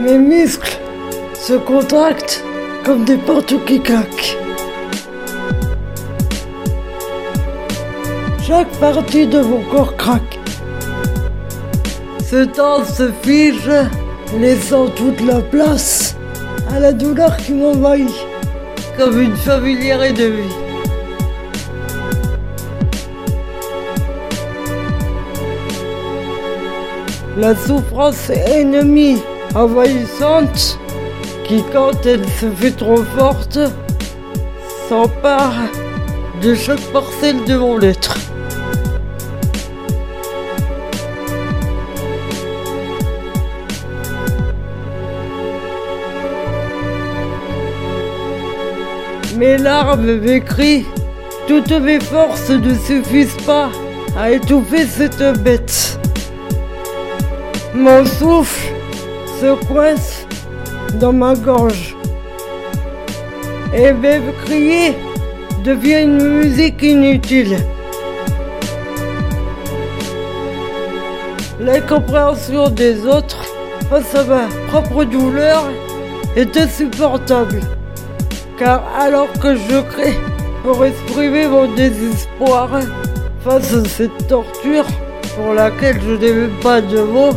Mes muscles se contractent comme des portes qui claquent. Chaque partie de mon corps craque. Ce temps se fige, laissant toute la place à la douleur qui m'envahit, comme une familière ennemie. La souffrance ennemie envahissante qui, quand elle se fait trop forte, s'empare de chaque parcelle de mon être. Mes larmes, mes cris, toutes mes forces ne suffisent pas à étouffer cette bête. Mon souffle se coince dans ma gorge. Et même crier devient une musique inutile. L'incompréhension des autres face à ma propre douleur est insupportable. Car alors que je crie pour exprimer mon désespoir face à cette torture pour laquelle je n'ai même pas de mots,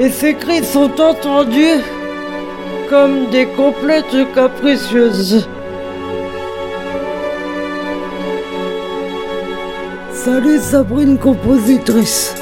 et ces cris sont entendus comme des complètes capricieuses. Salut Sabrine compositrice.